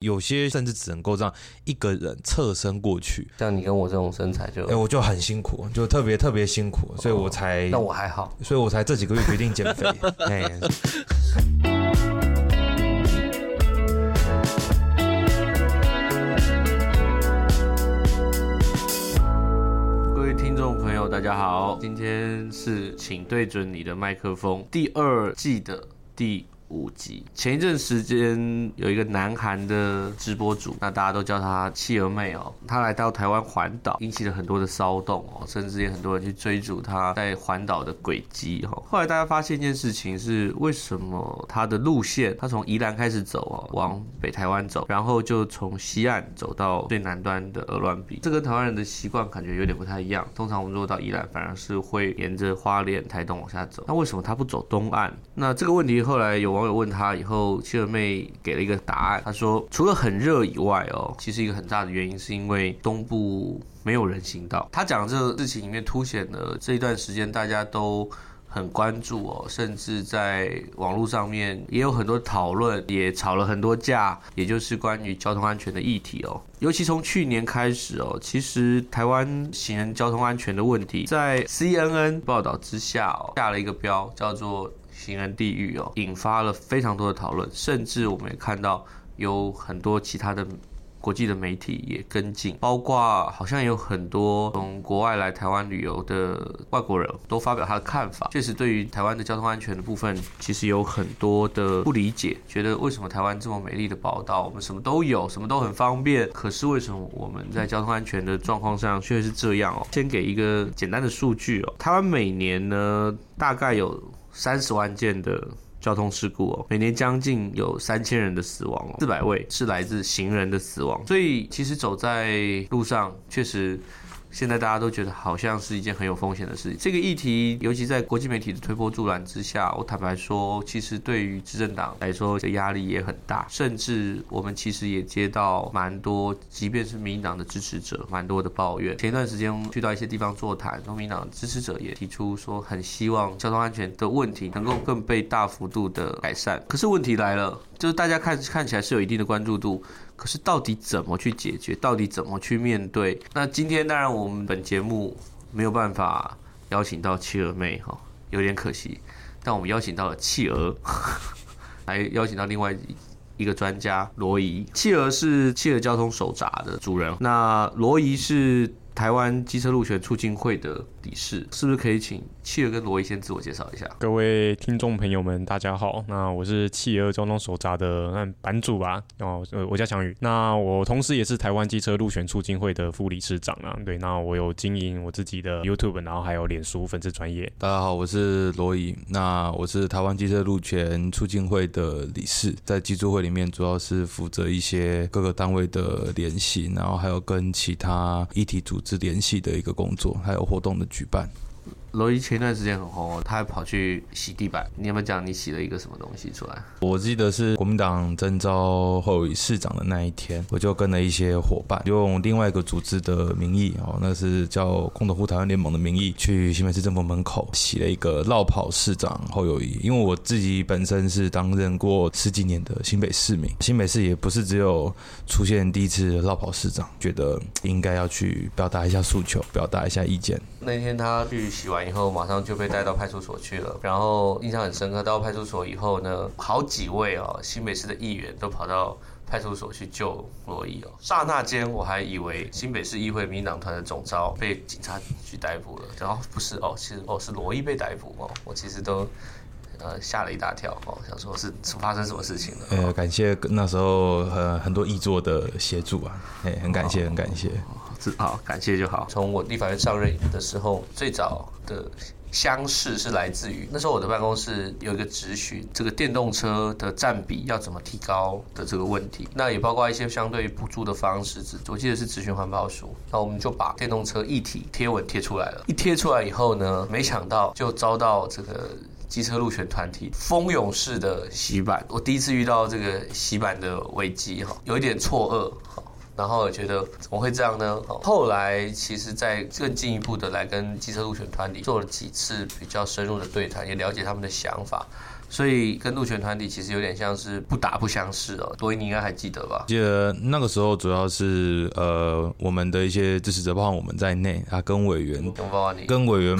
有些甚至只能够让一个人侧身过去。像你跟我这种身材就，哎，我就很辛苦，就特别特别辛苦，所以我才。哦、那我还好，所以我才这几个月决定减肥。哎。各位听众朋友，大家好，今天是请对准你的麦克风第二季的第。五集。前一阵时间有一个南韩的直播主，那大家都叫她企鹅妹哦。她来到台湾环岛，引起了很多的骚动哦，甚至也很多人去追逐她在环岛的轨迹哈。后来大家发现一件事情是，为什么她的路线，她从宜兰开始走哦，往北台湾走，然后就从西岸走到最南端的鹅銮鼻。这跟台湾人的习惯感觉有点不太一样。通常我们如果到宜兰，反而是会沿着花莲、台东往下走。那为什么她不走东岸？那这个问题后来有。网友问他以后，七妹给了一个答案。他说，除了很热以外，哦，其实一个很大的原因是因为东部没有人行道。他讲这个事情里面凸显了这一段时间大家都很关注哦，甚至在网络上面也有很多讨论，也吵了很多架，也就是关于交通安全的议题哦。尤其从去年开始哦，其实台湾行人交通安全的问题，在 CNN 报道之下，下了一个标叫做。行人地狱哦，引发了非常多的讨论，甚至我们也看到有很多其他的国际的媒体也跟进，包括好像有很多从国外来台湾旅游的外国人都发表他的看法。确实，对于台湾的交通安全的部分，其实有很多的不理解，觉得为什么台湾这么美丽的宝岛，我们什么都有，什么都很方便，可是为什么我们在交通安全的状况上却是这样哦？先给一个简单的数据哦，台湾每年呢大概有。三十万件的交通事故哦，每年将近有三千人的死亡哦，四百位是来自行人的死亡，所以其实走在路上确实。现在大家都觉得好像是一件很有风险的事情。这个议题，尤其在国际媒体的推波助澜之下，我坦白说，其实对于执政党来说，这压力也很大。甚至我们其实也接到蛮多，即便是民党的支持者，蛮多的抱怨。前一段时间去到一些地方座谈，民党支持者也提出说，很希望交通安全的问题能够更被大幅度的改善。可是问题来了，就是大家看看起来是有一定的关注度。可是到底怎么去解决？到底怎么去面对？那今天当然我们本节目没有办法邀请到企鹅妹哈，有点可惜。但我们邀请到了企鹅，来邀请到另外一个专家罗怡。企鹅是企鹅交通手札的主人，那罗怡是台湾机车路权促进会的理事，是不是可以请企鹅跟罗伊先自我介绍一下？各位听众朋友们，大家好。那我是企鹅交通手札的版主吧。哦，我叫强宇。那我同时也是台湾机车路权促进会的副理事长啊。对，那我有经营我自己的 YouTube，然后还有脸书粉丝专业。大家好，我是罗伊。那我是台湾机车路权促进会的理事，在机促会里面主要是负责一些各个单位的联系，然后还有跟其他议题组织。联系的一个工作，还有活动的举办。罗伊前一段时间很红哦，他还跑去洗地板。你有没有讲你洗了一个什么东西出来？我记得是国民党征召后以市长的那一天，我就跟了一些伙伴，用另外一个组织的名义哦，那是叫共同护台湾联盟的名义，去新北市政府门口洗了一个绕跑市长后友谊。因为我自己本身是担任过十几年的新北市民，新北市也不是只有出现第一次绕跑市长，觉得应该要去表达一下诉求，表达一下意见。那天他去洗完以后，马上就被带到派出所去了。然后印象很深刻，到派出所以后呢，好几位哦新北市的议员都跑到派出所去救罗毅哦。刹那间，我还以为新北市议会民党团的总召被警察局逮捕了，然后不是哦，其实哦是罗毅被逮捕哦。我其实都呃吓了一大跳哦，想说是发生什么事情了。呃，感谢那时候呃很多议座的协助啊，哎，很感谢，很感谢。好，感谢就好。从我立法院上任的时候，最早的相识是来自于那时候我的办公室有一个咨询，这个电动车的占比要怎么提高的这个问题。那也包括一些相对补助的方式，我记得是咨询环保署。那我们就把电动车议题贴文贴出来了。一贴出来以后呢，没想到就遭到这个机车路权团体蜂拥式的洗版。我第一次遇到这个洗版的危机哈，有一点错愕。然后觉得怎么会这样呢？后来其实在更进一步的来跟机车路权团体做了几次比较深入的对谈，也了解他们的想法。所以跟路权团体其实有点像是不打不相识哦。多益你应该还记得吧？记得那个时候主要是呃我们的一些支持者，包括我们在内啊，跟委员，跟委员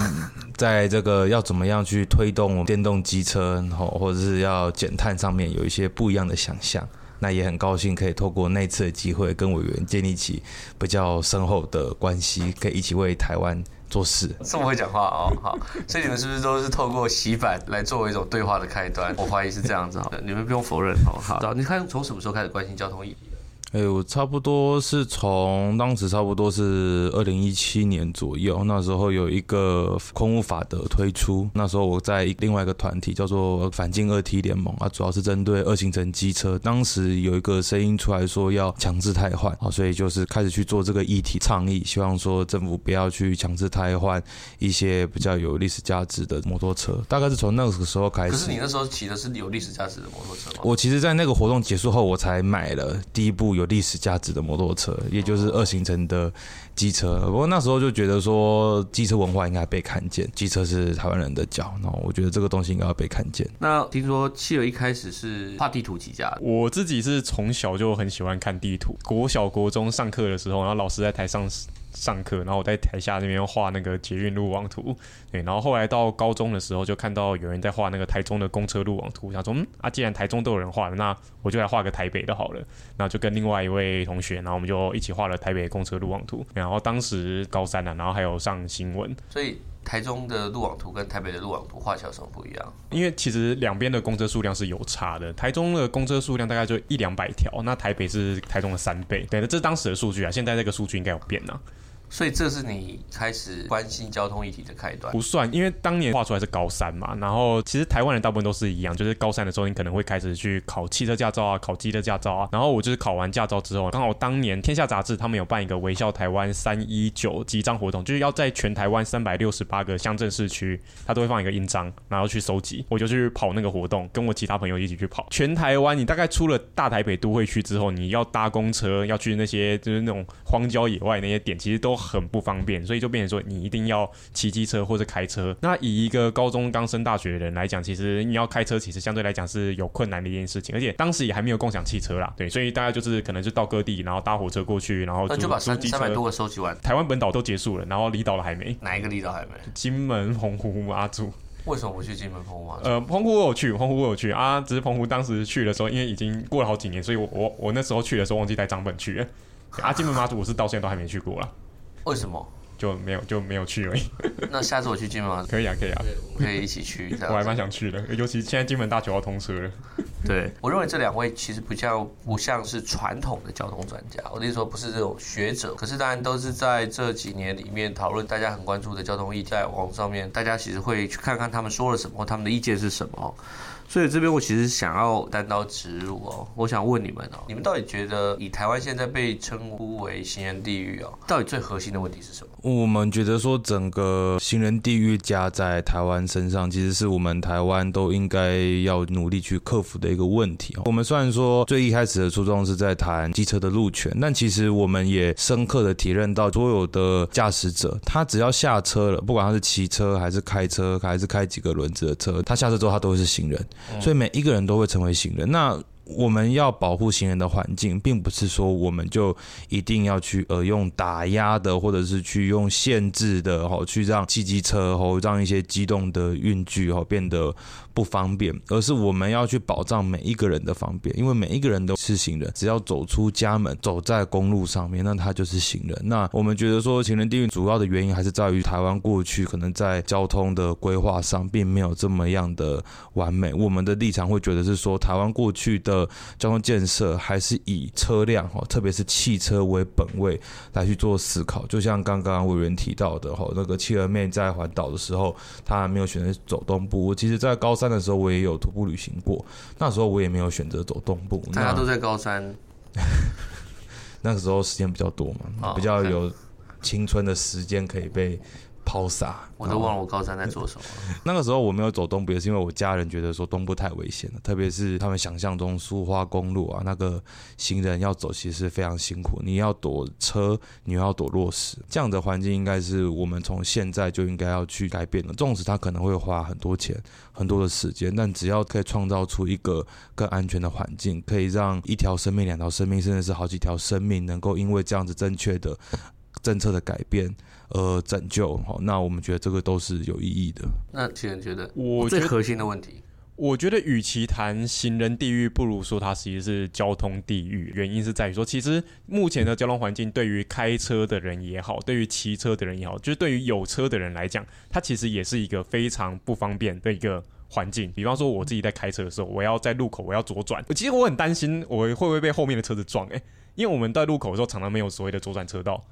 在这个要怎么样去推动电动机车，然后或者是要减碳上面有一些不一样的想象。那也很高兴可以透过那次的机会跟委员建立起比较深厚的关系，可以一起为台湾。做事这么会讲话哦，好，所以你们是不是都是透过洗版来作为一种对话的开端？我怀疑是这样子哈，你们不用否认哦。好，你看从什么时候开始关心交通议题？哎，我差不多是从当时差不多是二零一七年左右，那时候有一个空污法的推出，那时候我在另外一个团体叫做反进二 T 联盟啊，主要是针对二行程机车，当时有一个声音出来说要强制汰换啊，所以就是开始去做这个议题倡议，希望说政府不要去强制汰换一些比较有历史价值的摩托车，大概是从那个时候开始。可是你那时候骑的是有历史价值的摩托车吗？我其实，在那个活动结束后，我才买了第一部。有历史价值的摩托车，也就是二行程的机车。不过那时候就觉得说，机车文化应该被看见，机车是台湾人的脚，然后我觉得这个东西应该要被看见。那听说企鹅一开始是画地图起家的，我自己是从小就很喜欢看地图，国小国中上课的时候，然后老师在台上。上课，然后我在台下那边画那个捷运路网图，对，然后后来到高中的时候，就看到有人在画那个台中的公车路网图，想说，嗯啊，既然台中都有人画了，那我就来画个台北的好了。然后就跟另外一位同学，然后我们就一起画了台北公车路网图。然后当时高三了，然后还有上新闻。所以台中的路网图跟台北的路网图画起来有什么不一样？因为其实两边的公车数量是有差的，台中的公车数量大概就一两百条，那台北是台中的三倍。对，那这是当时的数据啊，现在这个数据应该有变了。所以这是你开始关心交通议题的开端？不算，因为当年画出来是高三嘛。然后其实台湾人大部分都是一样，就是高三的时候，你可能会开始去考汽车驾照啊，考机车驾照啊。然后我就是考完驾照之后，刚好当年《天下杂志》他们有办一个微笑台湾三一九集章活动，就是要在全台湾三百六十八个乡镇市区，他都会放一个印章，然后去收集。我就去跑那个活动，跟我其他朋友一起去跑。全台湾，你大概出了大台北都会区之后，你要搭公车要去那些就是那种荒郊野外那些点，其实都很不方便，所以就变成说你一定要骑机车或者开车。那以一个高中刚升大学的人来讲，其实你要开车，其实相对来讲是有困难的一件事情。而且当时也还没有共享汽车啦，对，所以大家就是可能就到各地，然后搭火车过去，然后那就把三三百多个收集完。台湾本岛都结束了，然后离岛了还没。哪一个离岛还没？金门、澎湖、阿祖。为什么不去金门、澎湖？呃，澎湖我有去，澎湖我有去啊，只是澎湖当时去的时候，因为已经过了好几年，所以我我我那时候去的时候忘记带账本去了。啊，金门、马祖我是到现在都还没去过了。为什么？就没有就没有去而已。那下次我去金门吗？可以啊，可以啊，可以一起去。我还蛮想去的，尤其现在金门大桥要通车了。对，我认为这两位其实不像不像是传统的交通专家，我的意思说不是这种学者，可是当然都是在这几年里面讨论大家很关注的交通议题，在网上面大家其实会去看看他们说了什么，他们的意见是什么。所以这边我其实想要单刀直入哦，我想问你们哦，你们到底觉得以台湾现在被称呼为行人地狱哦，到底最核心的问题是什么？我们觉得说整个行人地狱加在台湾身上，其实是我们台湾都应该要努力去克服的一个问题。我们虽然说最一开始的初衷是在谈机车的路权，但其实我们也深刻的体认到，所有的驾驶者，他只要下车了，不管他是骑车还是开车，还是开几个轮子的车，他下车之后他都会是行人。所以每一个人都会成为行人。那我们要保护行人的环境，并不是说我们就一定要去呃用打压的，或者是去用限制的，吼，去让汽机车吼让一些机动的运具吼变得。不方便，而是我们要去保障每一个人的方便，因为每一个人都是行人，只要走出家门，走在公路上面，那他就是行人。那我们觉得说，行人地狱主要的原因还是在于台湾过去可能在交通的规划上并没有这么样的完美。我们的立场会觉得是说，台湾过去的交通建设还是以车辆哈，特别是汽车为本位来去做思考。就像刚刚委员提到的哈，那个企鹅妹在环岛的时候，她还没有选择走东部。我其实，在高三。那时候我也有徒步旅行过，那时候我也没有选择走东部。大家都在高三，那个时候时间比较多嘛，比较有青春的时间可以被抛洒。我都忘了我高三在做什么。那个时候我没有走东部，也是因为我家人觉得说东部太危险了，特别是他们想象中苏花公路啊，那个行人要走其实是非常辛苦，你要躲车，你要躲落石，这样的环境应该是我们从现在就应该要去改变的。纵使他可能会花很多钱、很多的时间，但只要可以创造出一个更安全的环境，可以让一条生命、两条生命，甚至是好几条生命，能够因为这样子正确的政策的改变。呃，拯救好，那我们觉得这个都是有意义的。那其实觉得，我最核心的问题，我觉得与其谈行人地狱，不如说它其实是交通地狱。原因是在于说，其实目前的交通环境，对于开车的人也好，对于骑车的人也好，就是对于有车的人来讲，它其实也是一个非常不方便的一个环境。比方说，我自己在开车的时候，我要在路口，我要左转，其实我很担心我会不会被后面的车子撞，诶，因为我们在路口的时候，常常没有所谓的左转车道。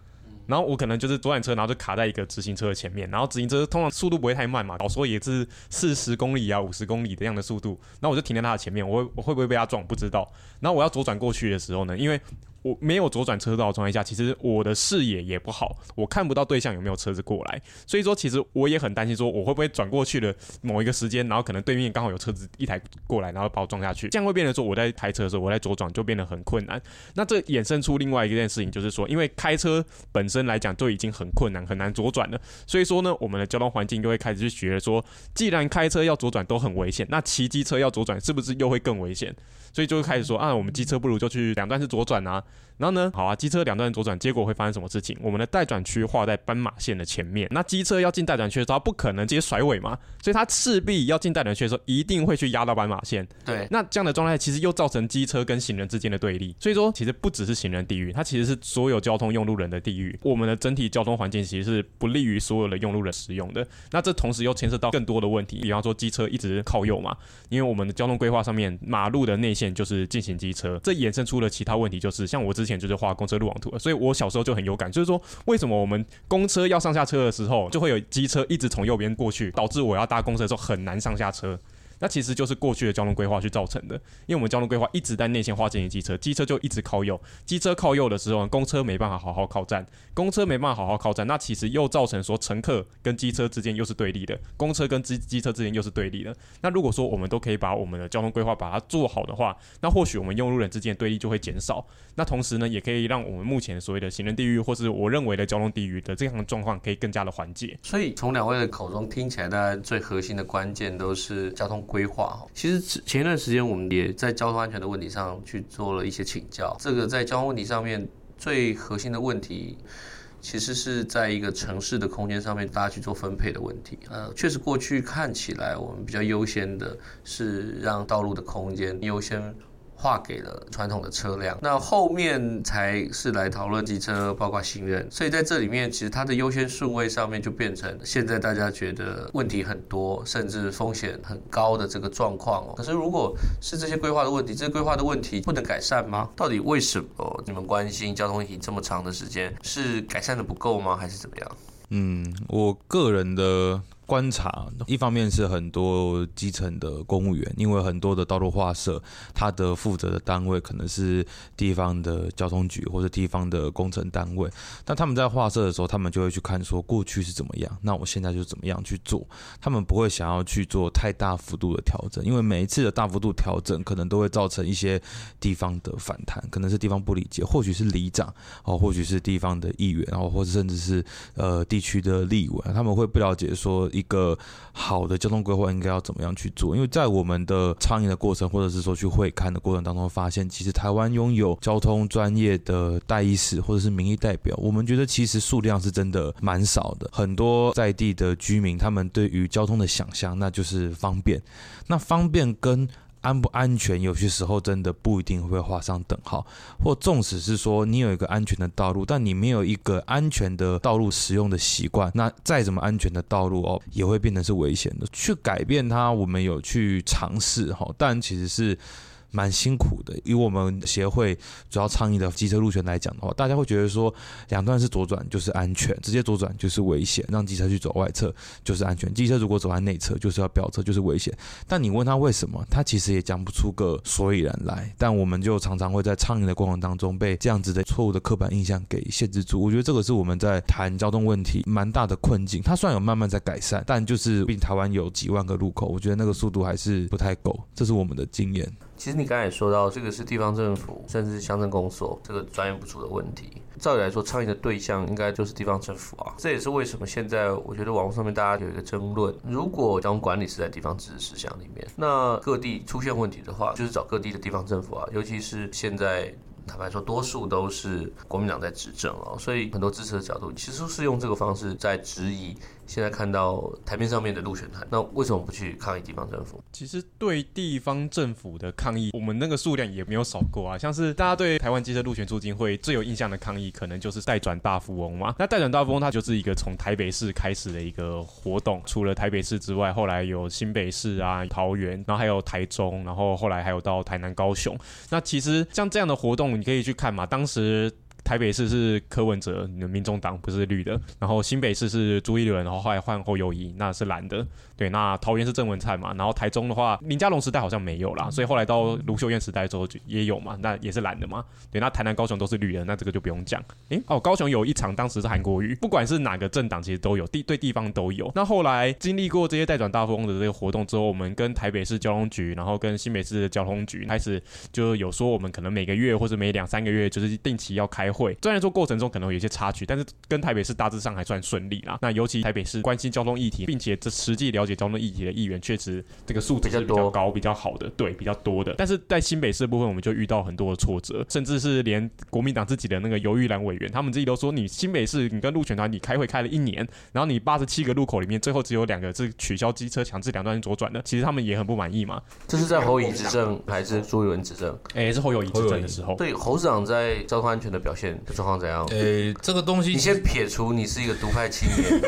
然后我可能就是左转车，然后就卡在一个直行车的前面，然后直行车通常速度不会太慢嘛，少说也是四十公里啊、五十公里的这样的速度，然后我就停在他的前面，我会我会不会被他撞不知道，然后我要左转过去的时候呢，因为。我没有左转车道的状态下，其实我的视野也不好，我看不到对向有没有车子过来，所以说其实我也很担心，说我会不会转过去的某一个时间，然后可能对面刚好有车子一台过来，然后把我撞下去，这样会变成说我在开车的时候，我在左转就变得很困难。那这衍生出另外一件事情，就是说，因为开车本身来讲就已经很困难，很难左转了，所以说呢，我们的交通环境就会开始去学说，既然开车要左转都很危险，那骑机车要左转是不是又会更危险？所以就会开始说啊，我们机车不如就去两段式左转啊。然后呢，好啊，机车两段左转，结果会发生什么事情？我们的待转区画在斑马线的前面，那机车要进待转区的时候，它不可能直接甩尾嘛，所以它势必要进待转区的时候，一定会去压到斑马线。对，那这样的状态其实又造成机车跟行人之间的对立。所以说，其实不只是行人地狱，它其实是所有交通用路人的地狱。我们的整体交通环境其实是不利于所有的用路人使用的。那这同时又牵涉到更多的问题，比方说机车一直靠右嘛，因为我们的交通规划上面，马路的内线就是进行机车，这衍生出了其他问题，就是像我我之前就是画公车路。网图，所以我小时候就很有感，就是说，为什么我们公车要上下车的时候，就会有机车一直从右边过去，导致我要搭公车的时候很难上下车。那其实就是过去的交通规划去造成的，因为我们交通规划一直在内线化进行机车，机车就一直靠右，机车靠右的时候，公车没办法好好靠站，公车没办法好好靠站，那其实又造成说乘客跟机车之间又是对立的，公车跟机机车之间又是对立的。那如果说我们都可以把我们的交通规划把它做好的话，那或许我们用路人之间的对立就会减少。那同时呢，也可以让我们目前所谓的行人地域，或是我认为的交通地域的这样的状况，可以更加的缓解。所以从两位的口中听起来，大家最核心的关键都是交通规划哈。其实前一段时间我们也在交通安全的问题上去做了一些请教。这个在交通问题上面最核心的问题，其实是在一个城市的空间上面，大家去做分配的问题。呃，确实过去看起来，我们比较优先的是让道路的空间优先。划给了传统的车辆，那后面才是来讨论机车，包括行人。所以在这里面，其实它的优先顺位上面就变成现在大家觉得问题很多，甚至风险很高的这个状况哦。可是如果是这些规划的问题，这规划的问题不能改善吗？到底为什么你们关心交通议题这么长的时间，是改善的不够吗？还是怎么样？嗯，我个人的。观察，一方面是很多基层的公务员，因为很多的道路画设，他的负责的单位可能是地方的交通局或者地方的工程单位，但他们在画设的时候，他们就会去看说过去是怎么样，那我现在就怎么样去做，他们不会想要去做太大幅度的调整，因为每一次的大幅度调整，可能都会造成一些地方的反弹，可能是地方不理解，或许是里长哦，或许是地方的议员，然后或者甚至是呃地区的立委，他们会不了解说。一个好的交通规划应该要怎么样去做？因为在我们的倡议的过程，或者是说去会看的过程当中，发现其实台湾拥有交通专业的代议士或者是民意代表，我们觉得其实数量是真的蛮少的。很多在地的居民，他们对于交通的想象，那就是方便。那方便跟安不安全，有些时候真的不一定会画上等号，或纵使是说你有一个安全的道路，但你没有一个安全的道路使用的习惯，那再怎么安全的道路哦，也会变成是危险的。去改变它，我们有去尝试哈，但其实是蛮辛苦的。以我们协会主要倡议的机车路权来讲的话，大家会觉得说，两段式左转就是安全，直接左转就是危险，让机车去走外侧就是安全。机车如果走在内侧，就是要飙车，就是危险。但你问他为什么，他其实也讲不出个所以然来。但我们就常常会在倡议的过程当中，被这样子的错误的刻板印象给限制住。我觉得这个是我们在谈交通问题蛮大的困境。它虽然有慢慢在改善，但就是毕竟台湾有几万个路口，我觉得那个速度还是不太够。这是我们的经验。其实你刚才也说到，这个是地方政府甚至乡镇公所这个专业不足的问题。照理来说，倡议的对象应该就是地方政府啊。这也是为什么现在我觉得网络上面大家有一个争论：如果交通管理是在地方自治事项里面，那各地出现问题的话，就是找各地的地方政府啊。尤其是现在，坦白说，多数都是国民党在执政啊，所以很多支持的角度其实是用这个方式在质疑。现在看到台面上面的路权谈，那为什么不去抗议地方政府？其实对地方政府的抗议，我们那个数量也没有少过啊。像是大家对台湾机车路权促进会最有印象的抗议，可能就是待转大富翁嘛。那待转大富翁它就是一个从台北市开始的一个活动，除了台北市之外，后来有新北市啊、桃园，然后还有台中，然后后来还有到台南、高雄。那其实像这样的活动，你可以去看嘛。当时。台北市是柯文哲，民众党不是绿的，然后新北市是朱一伦，然后后来换侯友谊，那是蓝的。对，那桃园是郑文灿嘛，然后台中的话，林佳龙时代好像没有啦，所以后来到卢秀燕时代之后就也有嘛，那也是蓝的嘛。对，那台南、高雄都是绿的，那这个就不用讲。诶，哦，高雄有一场，当时是韩国瑜，不管是哪个政党，其实都有地对地方都有。那后来经历过这些待转大富翁的这个活动之后，我们跟台北市交通局，然后跟新北市的交通局开始就有说，我们可能每个月或者每两三个月就是定期要开会，虽然说过程中可能有些插曲，但是跟台北市大致上还算顺利啦。那尤其台北市关心交通议题，并且这实际了解交通议题的议员，确实这个数字是比较高、比较好的，对，比较多的。但是在新北市的部分，我们就遇到很多的挫折，甚至是连国民党自己的那个游玉兰委员，他们自己都说，你新北市你跟路权团你开会开了一年，然后你八十七个路口里面，最后只有两个是取消机车强制两段左转的，其实他们也很不满意嘛。这是在侯友宜执政还是朱立伦执政？哎、欸，是侯友谊执政的时候。所以侯市长在交通安全的表现的状况怎样？呃、欸，这个东西，你先撇除你是一个独派青年，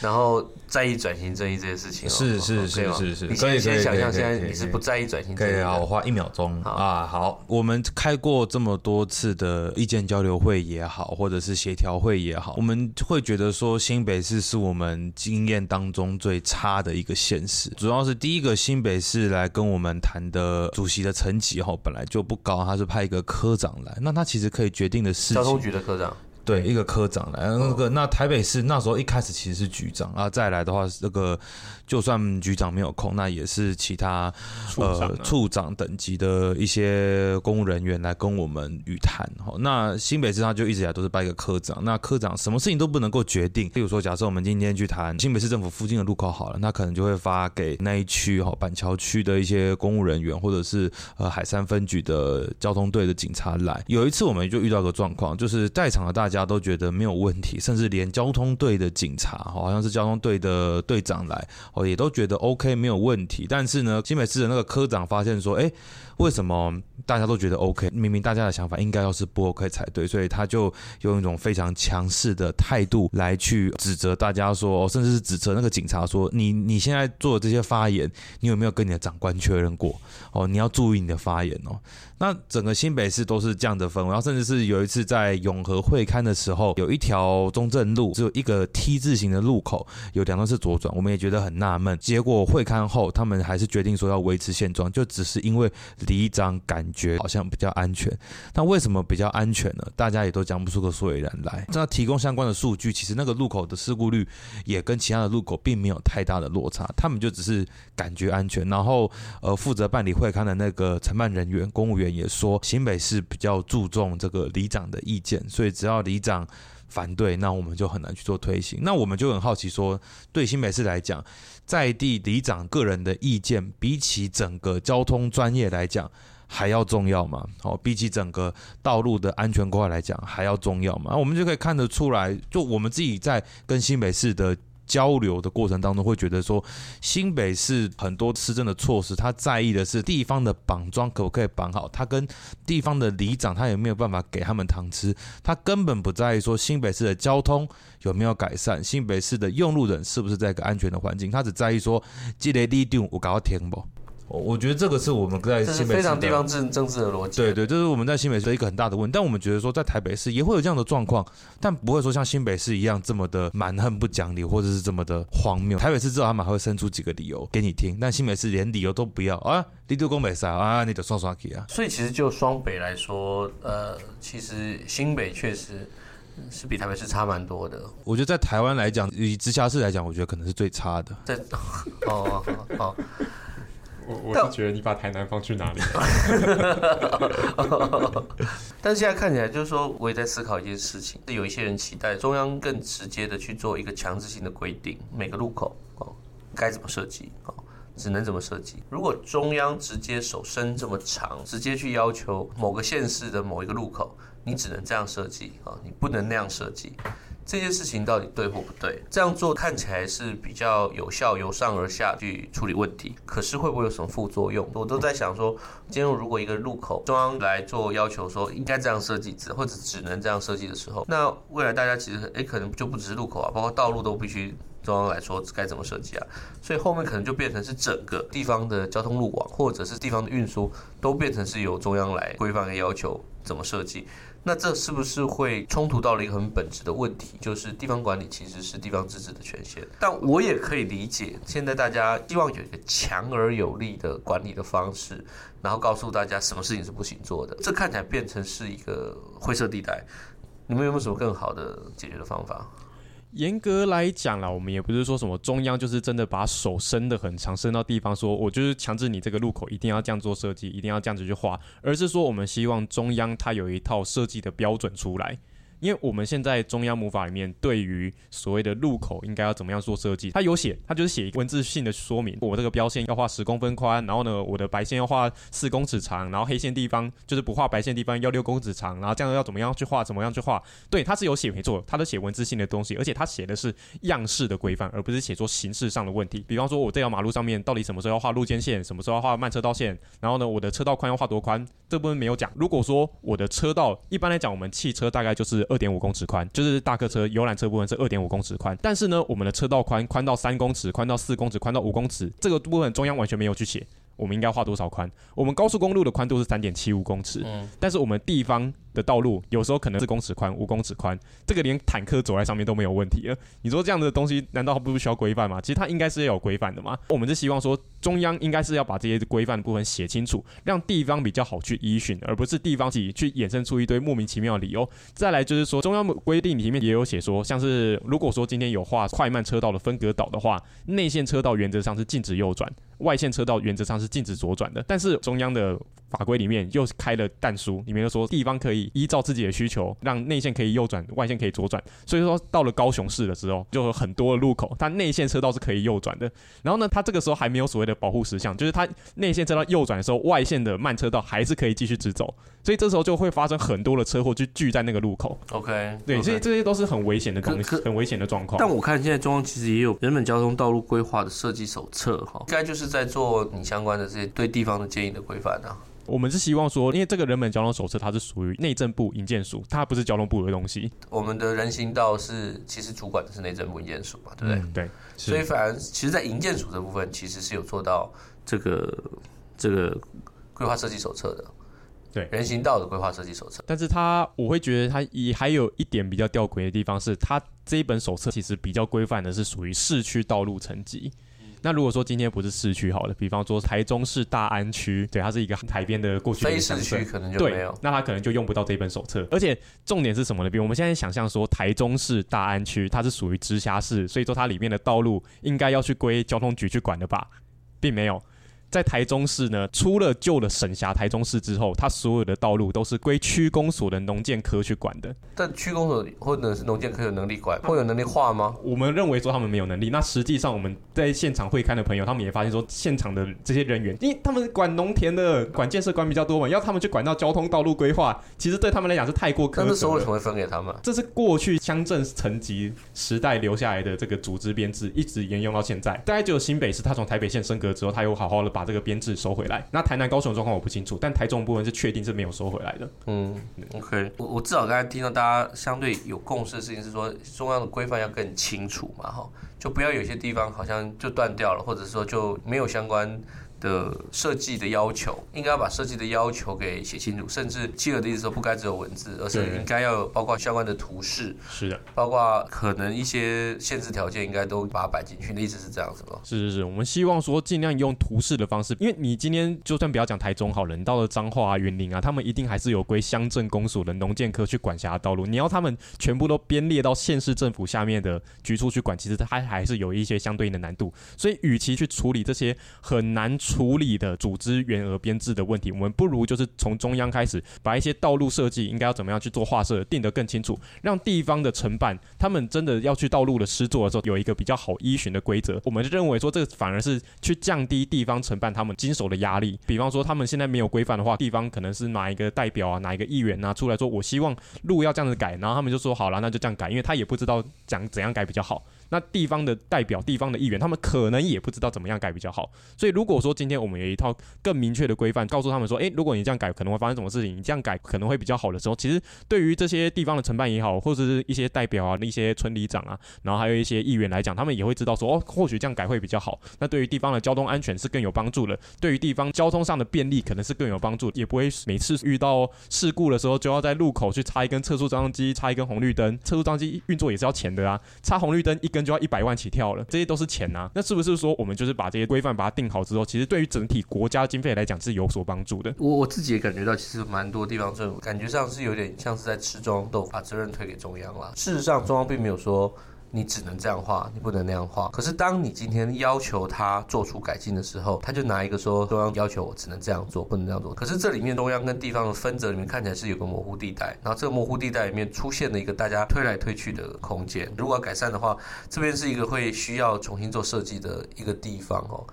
然后在意转型正义这件事情。是是是是是，你可以先想象现在你是不在意转型正义。可以啊，我花一秒钟啊。好，我们开过这么多次的意见交流会也好，或者是协调会也好，我们会觉得说新北市是我们经验当中最差的一个县市。主要是第一个新北市来跟我们谈的主席的层级哈本来就不高，他是派一个科长来，那他其实可以决定的事情。交通局的科长。对，一个科长来，那个那台北市那时候一开始其实是局长啊，再来的话，是那个就算局长没有空，那也是其他呃处长等级的一些公务人员来跟我们语谈。哈，那新北市他就一直以来都是拜一个科长，那科长什么事情都不能够决定。例如说，假设我们今天去谈新北市政府附近的路口好了，那可能就会发给那一区哈板桥区的一些公务人员，或者是呃海山分局的交通队的警察来。有一次我们就遇到个状况，就是在场的大。大家都觉得没有问题，甚至连交通队的警察，好像是交通队的队长来，哦，也都觉得 OK 没有问题。但是呢，新北市的那个科长发现说，哎，为什么大家都觉得 OK？明明大家的想法应该要是不 OK 才对，所以他就用一种非常强势的态度来去指责大家说，甚至是指责那个警察说，你你现在做的这些发言，你有没有跟你的长官确认过？哦，你要注意你的发言哦。那整个新北市都是这样的氛围，然后甚至是有一次在永和会勘的时候，有一条中正路只有一个 T 字形的路口，有两段是左转，我们也觉得很纳闷。结果会勘后，他们还是决定说要维持现状，就只是因为里长感觉好像比较安全。那为什么比较安全呢？大家也都讲不出个所以然来。那提供相关的数据，其实那个路口的事故率也跟其他的路口并没有太大的落差，他们就只是感觉安全。然后呃，负责办理会勘的那个承办人员、公务员。也说新北市比较注重这个里长的意见，所以只要里长反对，那我们就很难去做推行。那我们就很好奇说，对新北市来讲，在地里长个人的意见，比起整个交通专业来讲，还要重要吗？哦，比起整个道路的安全规划来讲，还要重要吗？我们就可以看得出来，就我们自己在跟新北市的。交流的过程当中，会觉得说，新北市很多施政的措施，他在意的是地方的绑桩可不可以绑好，他跟地方的里长，他有没有办法给他们糖吃，他根本不在意说新北市的交通有没有改善，新北市的用路人是不是在一个安全的环境，他只在意说，这个里长有搞到停不。我觉得这个是我们在新北市非常地方政政治的逻辑。对对，这是我们在新北市的一个很大的问题。但我们觉得说，在台北市也会有这样的状况，但不会说像新北市一样这么的蛮横不讲理，或者是这么的荒谬。台北市至少他们还会生出几个理由给你听，但新北市连理由都不要啊，你就攻北赛啊，你就刷刷去啊。所以其实就双北来说，呃，其实新北确实是比台北市差蛮多的。我觉得在台湾来讲，以直辖市来讲，我觉得可能是最差的。在哦 哦。哦我我是觉得你把台南放去哪里？但是现在看起来，就是说，我也在思考一件事情，是有一些人期待中央更直接的去做一个强制性的规定，每个路口哦该怎么设计哦，只能怎么设计。如果中央直接手伸这么长，直接去要求某个县市的某一个路口，你只能这样设计啊，你不能那样设计。这件事情到底对或不对？这样做看起来是比较有效，由上而下去处理问题。可是会不会有什么副作用？我都在想说，今天如果一个路口中央来做要求，说应该这样设计，或者只能这样设计的时候，那未来大家其实诶可能就不只是路口啊，包括道路都必须中央来说该怎么设计啊。所以后面可能就变成是整个地方的交通路网，或者是地方的运输，都变成是由中央来规范和要求怎么设计。那这是不是会冲突到了一个很本质的问题？就是地方管理其实是地方自治的权限。但我也可以理解，现在大家希望有一个强而有力的管理的方式，然后告诉大家什么事情是不行做的。这看起来变成是一个灰色地带。你们有没有什么更好的解决的方法？严格来讲啦，我们也不是说什么中央就是真的把手伸得很长，伸到地方说，我就是强制你这个路口一定要这样做设计，一定要这样子去画，而是说我们希望中央它有一套设计的标准出来。因为我们现在中央魔法里面对于所谓的路口应该要怎么样做设计，它有写，它就是写文字性的说明。我这个标线要画十公分宽，然后呢，我的白线要画四公尺长，然后黑线地方就是不画白线地方要六公尺长，然后这样要怎么样去画，怎么样去画？对，它是有写没错，它都写文字性的东西，而且它写的是样式的规范，而不是写说形式上的问题。比方说，我这条马路上面到底什么时候要画路肩线，什么时候要画慢车道线，然后呢，我的车道宽要画多宽，这部分没有讲。如果说我的车道一般来讲，我们汽车大概就是二点五公尺宽。就是大客车、游览车部分是二点五公尺宽，但是呢，我们的车道宽宽到三公尺，宽到四公尺，宽到五公尺，这个部分中央完全没有去写，我们应该画多少宽？我们高速公路的宽度是三点七五公尺，嗯，但是我们地方。的道路有时候可能是公尺宽、五公尺宽，这个连坦克走在上面都没有问题了。你说这样的东西难道不需要规范吗？其实它应该是要有规范的嘛。我们是希望说中央应该是要把这些规范的部分写清楚，让地方比较好去依循，而不是地方自己去衍生出一堆莫名其妙的理由。再来就是说中央规定里面也有写说，像是如果说今天有画快慢车道的分隔岛的话，内线车道原则上是禁止右转，外线车道原则上是禁止左转的。但是中央的法规里面又开了但书，里面又说地方可以。依照自己的需求，让内线可以右转，外线可以左转。所以说，到了高雄市的时候，就有很多的路口，它内线车道是可以右转的。然后呢，它这个时候还没有所谓的保护实像，就是它内线车道右转的时候，外线的慢车道还是可以继续直走。所以这时候就会发生很多的车祸，就聚在那个路口。OK，对，所以这些都是很危险的东西，很危险的状况。但我看现在中央其实也有人本交通道路规划的设计手册，哈，应该就是在做你相关的这些对地方的建议的规范啊。我们是希望说，因为这个人本交通手册它是属于内政部营建署，它不是交通部的东西。我们的人行道是其实主管的是内政部营建署嘛，对不对？嗯、对。所以反而其实，在营建署这部分，其实是有做到这个这个规划设计手册的。对。人行道的规划设计手册。但是它，我会觉得它也还有一点比较吊诡的地方是，它这一本手册其实比较规范的是属于市区道路层级。那如果说今天不是市区好了，比方说台中市大安区，对，它是一个海边的过去的非市区可能就没有，对，那它可能就用不到这本手册。而且重点是什么呢？比如我们现在想象说台中市大安区，它是属于直辖市，所以说它里面的道路应该要去归交通局去管的吧，并没有。在台中市呢，出了旧的省辖台中市之后，它所有的道路都是归区公所的农建科去管的。但区公所或者是农建科有能力管，会有能力画吗？我们认为说他们没有能力。那实际上我们在现场会勘的朋友，他们也发现说，现场的这些人员，因为他们管农田的、管建设管比较多嘛，要他们去管到交通道路规划，其实对他们来讲是太过苛。那时候为什么会分给他们？这是过去乡镇层级时代留下来的这个组织编制，一直沿用到现在。大概只有新北市，他从台北县升格之后，他又好好的把这个编制收回。回来，那台南、高雄的状况我不清楚，但台中部分是确定是没有收回来的。嗯，OK，我我至少刚才听到大家相对有共识的事情是说，中央的规范要更清楚嘛，哈，就不要有些地方好像就断掉了，或者说就没有相关的设计的要求，应该要把设计的要求给写清楚，甚至契尔的意思说不该只有文字，而是应该要有包括相关的图示，是的，包括可能一些限制条件，应该都把它摆进去。你的意思是这样子吗？是是是，我们希望说尽量用图示的方式，因为你今天就算不要讲台中好了，你到了彰化啊、云林啊，他们一定还是有归乡镇公所的农建科去管辖的道路，你要他们全部都编列到县市政府下面的局处去管，其实它还是有一些相对应的难度。所以，与其去处理这些很难处理的组织员额编制的问题，我们不如就是从中央开始，把一些道路设计应该要怎么样去做划设，定得更清楚，让地方的承办他们真的要去道路的施作的时候，有一个比较好依循的规则。我们认为说，这个反而是去降低地方承办他们经手的压力。比方说，他们现在没有规范的话，地方可能是哪一个代表啊，哪一个议员啊出来说，我希望路要这样子改，然后他们就说好了，那就这样改，因为他也不知道讲怎样改比较好。那地方的代表、地方的议员，他们可能也不知道怎么样改比较好。所以，如果说今天我们有一套更明确的规范，告诉他们说，诶，如果你这样改，可能会发生什么事情？你这样改可能会比较好的时候，其实对于这些地方的承办也好，或者是一些代表啊、一些村里长啊，然后还有一些议员来讲，他们也会知道说，哦，或许这样改会比较好。那对于地方的交通安全是更有帮助的，对于地方交通上的便利可能是更有帮助，也不会每次遇到事故的时候就要在路口去插一根测速照相机，插一根红绿灯。测速照相机运作也是要钱的啊，插红绿灯一根就要一百万起跳。了，这些都是钱呐、啊。那是不是说我们就是把这些规范把它定好之后，其实对于整体国家经费来讲是有所帮助的？我我自己也感觉到，其实蛮多地方政府感觉上是有点像是在吃中央豆腐，把责任推给中央了。事实上，中央并没有说。你只能这样画，你不能那样画。可是当你今天要求他做出改进的时候，他就拿一个说中央要求我只能这样做，不能这样做。可是这里面中央跟地方的分则里面看起来是有个模糊地带，然后这个模糊地带里面出现了一个大家推来推去的空间。如果要改善的话，这边是一个会需要重新做设计的一个地方哦。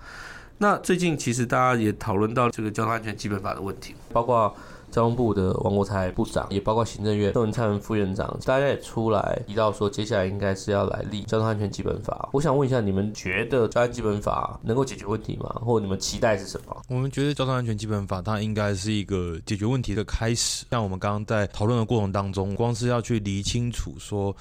那最近其实大家也讨论到这个交通安全基本法的问题，包括。交通部的王国才部长，也包括行政院邓文灿副院长，大家也出来提到说，接下来应该是要来立交通安全基本法。我想问一下，你们觉得交通安全基本法能够解决问题吗？或者你们期待是什么？我们觉得交通安全基本法它应该是一个解决问题的开始。像我们刚刚在讨论的过程当中，光是要去理清楚说。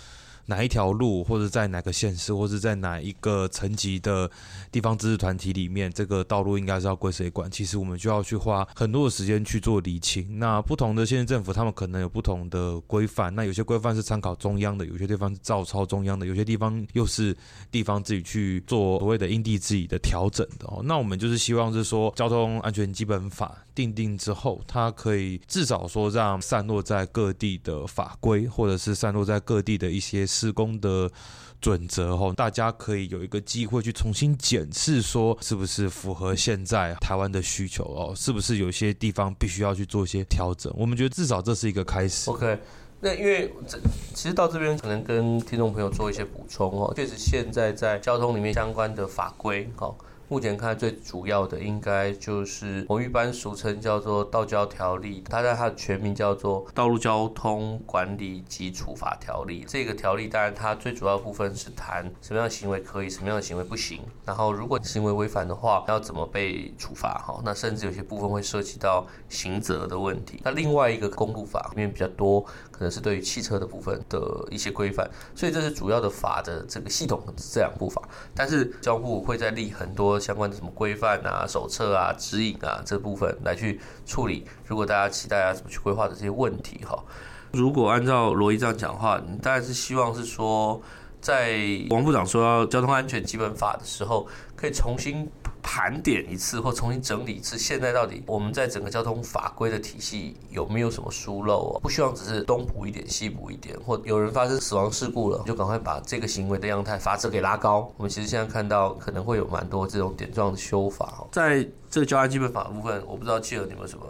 哪一条路，或者在哪个县市，或者在哪一个层级的地方自治团体里面，这个道路应该是要归谁管？其实我们就要去花很多的时间去做厘清。那不同的县政府，他们可能有不同的规范。那有些规范是参考中央的，有些地方是照抄中央的，有些地方又是地方自己去做所谓的因地制宜的调整的哦。那我们就是希望是说，交通安全基本法定定之后，它可以至少说让散落在各地的法规，或者是散落在各地的一些。施工的准则吼，大家可以有一个机会去重新检视，说是不是符合现在台湾的需求哦？是不是有些地方必须要去做一些调整？我们觉得至少这是一个开始。OK，那因为这其实到这边可能跟听众朋友做一些补充哦，确实现在在交通里面相关的法规哦。目前看最主要的应该就是我们一般俗称叫做《道交条例》，它在它的全名叫做《道路交通管理及处罚条例》。这个条例当然它最主要部分是谈什么样的行为可以，什么样的行为不行。然后如果行为违反的话，要怎么被处罚？哈，那甚至有些部分会涉及到刑责的问题。那另外一个公路法里面比较多，可能是对于汽车的部分的一些规范。所以这是主要的法的这个系统这两部法，但是交通部会在立很多。相关的什么规范啊、手册啊、指引啊这部分来去处理。如果大家期待啊怎么去规划的这些问题哈，如果按照罗伊这样讲话，你当然是希望是说，在王部长说要交通安全基本法的时候，可以重新盘点一次或重新整理一次，现在到底我们在整个交通法规的体系有没有什么疏漏哦？不希望只是东补一点西补一点，或有人发生死亡事故了，就赶快把这个行为的样态罚则给拉高。我们其实现在看到可能会有蛮多这种点状的修法。在这个交安基本法的部分，我不知道记得你们什么？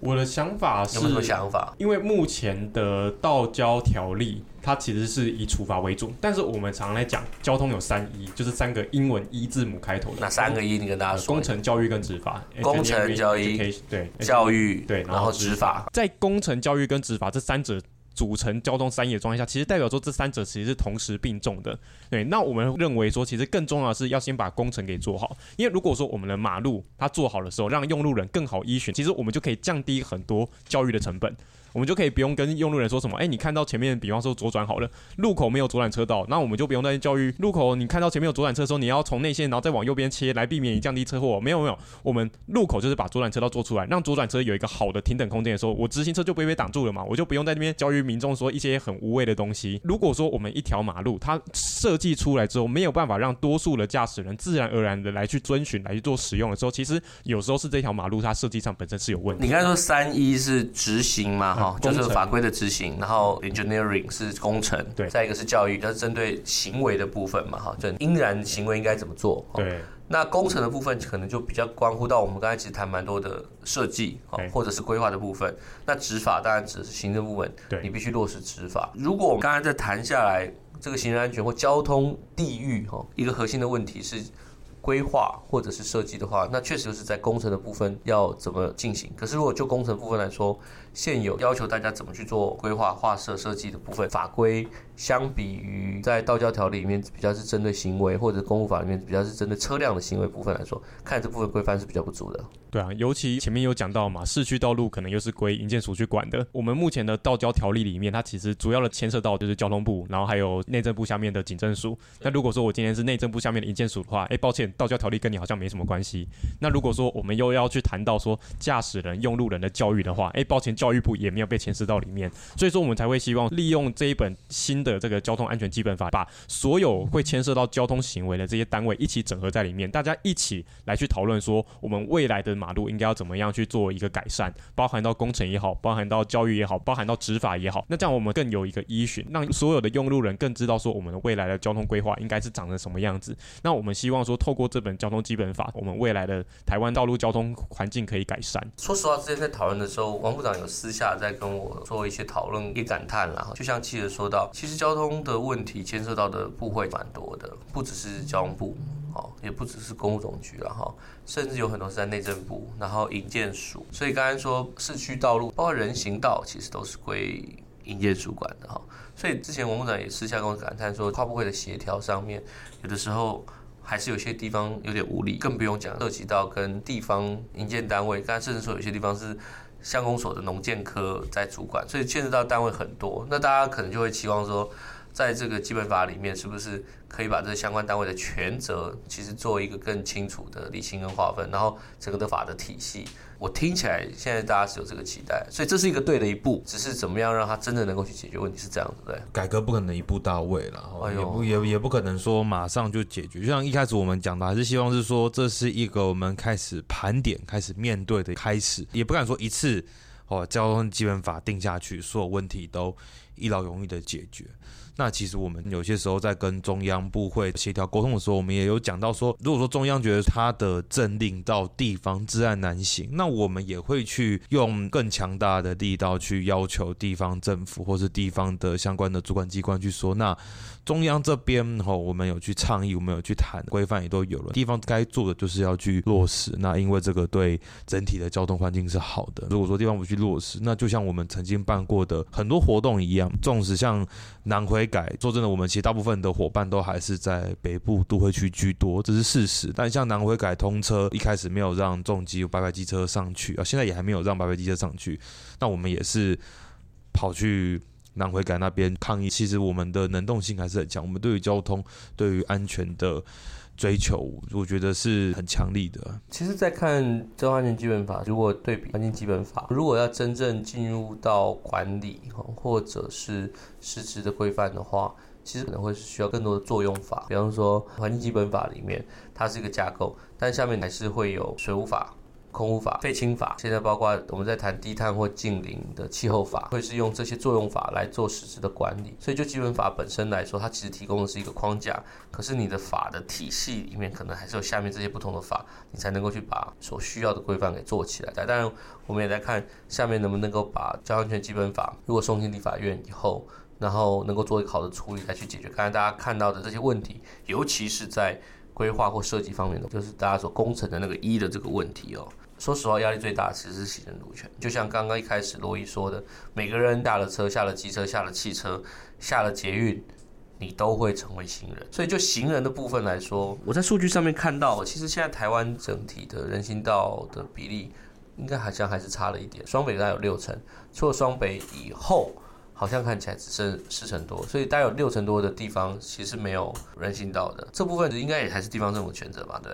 我的想法是，有没有什么想法？因为目前的道交条例。它其实是以处罚为主，但是我们常常来讲，交通有三一，就是三个英文一字母开头的。那三个一，你跟大家说。工程、教育跟执法。工程、教育，对，教育，对，然后执法。在工程、教育跟执法这三者组成交通三野状态下，其实代表说这三者其实是同时并重的。对，那我们认为说，其实更重要的是要先把工程给做好，因为如果说我们的马路它做好的时候，让用路人更好依循，其实我们就可以降低很多教育的成本。我们就可以不用跟用路人说什么，哎、你看到前面，比方说左转好了，路口没有左转车道，那我们就不用再教育路口，你看到前面有左转车的时候，你要从内线，然后再往右边切，来避免你降低车祸。没有没有，我们路口就是把左转车道做出来，让左转车有一个好的停等空间的时候，我直行车就不会被挡住了嘛，我就不用在那边教育民众说一些很无谓的东西。如果说我们一条马路它设计出来之后，没有办法让多数的驾驶人自然而然的来去遵循来去做使用的时候，其实有时候是这条马路它设计上本身是有问题。你刚才说三一是直行嘛，哈、嗯，就是法规的执行，然后 engineering 是工程，对，再一个是教育，就是针对行为的部分嘛，哈，就应然行为应该怎么做，对。那工程的部分可能就比较关乎到我们刚才其实谈蛮多的设计，或者是规划的部分。那执法当然只是行政部门，对，你必须落实执法。如果我们刚才在谈下来，这个行人安全或交通地域，哈，一个核心的问题是。规划或者是设计的话，那确实就是在工程的部分要怎么进行。可是如果就工程部分来说，现有要求大家怎么去做规划、画设、设计的部分法规，相比于在道教条例里面比较是针对行为，或者公务法里面比较是针对车辆的行为部分来说，看这部分规范是比较不足的。对啊，尤其前面有讲到嘛，市区道路可能又是归营建署去管的。我们目前的道交条例里面，它其实主要的牵涉到就是交通部，然后还有内政部下面的警政署。那如果说我今天是内政部下面的营建署的话，哎，抱歉。道交条例跟你好像没什么关系。那如果说我们又要去谈到说驾驶人、用路人的教育的话，哎，抱歉，教育部也没有被牵涉到里面。所以说我们才会希望利用这一本新的这个交通安全基本法，把所有会牵涉到交通行为的这些单位一起整合在里面，大家一起来去讨论说，我们未来的马马路应该要怎么样去做一个改善，包含到工程也好，包含到教育也好，包含到执法也好。那这样我们更有一个依循，让所有的用路人更知道说我们的未来的交通规划应该是长成什么样子。那我们希望说透过这本交通基本法，我们未来的台湾道路交通环境可以改善。说实话，之前在讨论的时候，王部长有私下在跟我做一些讨论，也感叹了。就像记者说到，其实交通的问题牵涉到的部会蛮多的，不只是交通部，哦，也不只是公务总局了哈，甚至有很多是在内政部，然后营建署。所以刚才说市区道路，包括人行道，其实都是归营建署管的哈。所以之前王部长也私下跟我感叹说，跨部会的协调上面，有的时候。还是有些地方有点无力，更不用讲涉及到跟地方营建单位，刚才甚至说有些地方是乡公所的农建科在主管，所以牵涉到单位很多。那大家可能就会期望说，在这个基本法里面，是不是可以把这相关单位的权责，其实做一个更清楚的理清跟划分，然后整个的法的体系。我听起来现在大家是有这个期待，所以这是一个对的一步，只是怎么样让它真的能够去解决问题是这样子，对。改革不可能一步到位了，也不也也不可能说马上就解决。就像一开始我们讲的，还是希望是说这是一个我们开始盘点、开始面对的开始，也不敢说一次哦，交通基本法定下去，所有问题都一劳永逸的解决。那其实我们有些时候在跟中央部会协调沟通的时候，我们也有讲到说，如果说中央觉得他的政令到地方治安难行，那我们也会去用更强大的力道去要求地方政府或是地方的相关的主管机关去说，那中央这边吼，我们有去倡议，我们有去谈规范也都有了，地方该做的就是要去落实。那因为这个对整体的交通环境是好的。如果说地方不去落实，那就像我们曾经办过的很多活动一样，纵使像南回。改说真的，我们其实大部分的伙伴都还是在北部都会区居多，这是事实。但像南回改通车，一开始没有让重机、白牌机车上去啊，现在也还没有让白牌机车上去。那我们也是跑去南回改那边抗议。其实我们的能动性还是很强，我们对于交通、对于安全的。追求，我觉得是很强力的。其实，在看《交通安全基本法》，如果对比《环境基本法》，如果要真正进入到管理或者是实质的规范的话，其实可能会是需要更多的作用法。比方说，《环境基本法》里面它是一个架构，但下面还是会有水务法。空污法、废氢法，现在包括我们在谈低碳或净零的气候法，会是用这些作用法来做实质的管理。所以就基本法本身来说，它其实提供的是一个框架，可是你的法的体系里面可能还是有下面这些不同的法，你才能够去把所需要的规范给做起来。当然，我们也在看下面能不能够把交通安全基本法如果送进立法院以后，然后能够做一个好的处理来去解决刚才大家看到的这些问题，尤其是在规划或设计方面的，就是大家所工程的那个一的这个问题哦。说实话，压力最大其实是行人路权。就像刚刚一开始罗伊说的，每个人打了车、下了机车、下了汽车、下了捷运，你都会成为行人。所以就行人的部分来说，我在数据上面看到，其实现在台湾整体的人行道的比例应该好像还是差了一点。双北大概有六成，除了双北以后，好像看起来只剩四成多，所以大概有六成多的地方其实没有人行道的。这部分应该也还是地方政府全责吧，对？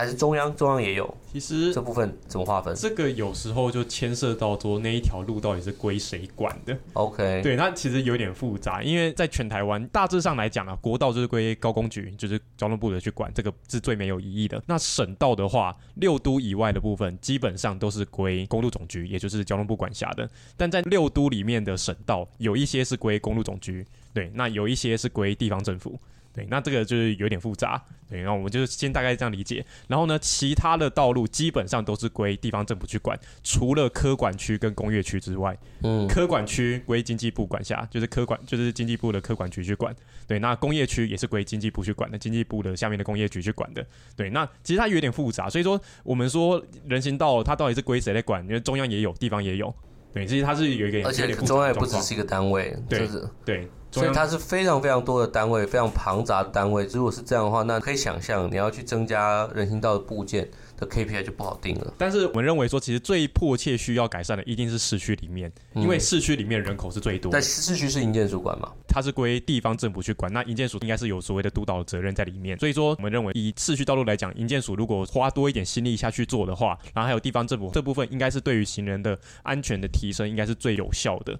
还是中央，中央也有。其实这部分怎么划分？这个有时候就牵涉到说那一条路到底是归谁管的。OK，对，那其实有点复杂，因为在全台湾大致上来讲啊，国道就是归高工局，就是交通部的去管，这个是最没有疑义的。那省道的话，六都以外的部分基本上都是归公路总局，也就是交通部管辖的。但在六都里面的省道，有一些是归公路总局，对，那有一些是归地方政府。对，那这个就是有点复杂。对，那我们就先大概这样理解。然后呢，其他的道路基本上都是归地方政府去管，除了科管区跟工业区之外。嗯，科管区归经济部管辖，就是科管，就是经济部的科管局去管。对，那工业区也是归经济部去管的，经济部的下面的工业局去管的。对，那其实它有点复杂，所以说我们说人行道它到底是归谁来管？因为中央也有，地方也有。对，其实它是有一个，而且中央也不只是一个单位，对，就是对。所以它是非常非常多的单位，非常庞杂的单位。如果是这样的话，那可以想象你要去增加人行道的部件的 KPI 就不好定了。但是我们认为说，其实最迫切需要改善的一定是市区里面，因为市区里面人口是最多。但市区是营建署管嘛？它是归地方政府去管，那营建署应该是有所谓的督导责任在里面。所以说，我们认为以市区道路来讲，营建署如果花多一点心力下去做的话，然后还有地方政府这部分，应该是对于行人的安全的提升，应该是最有效的。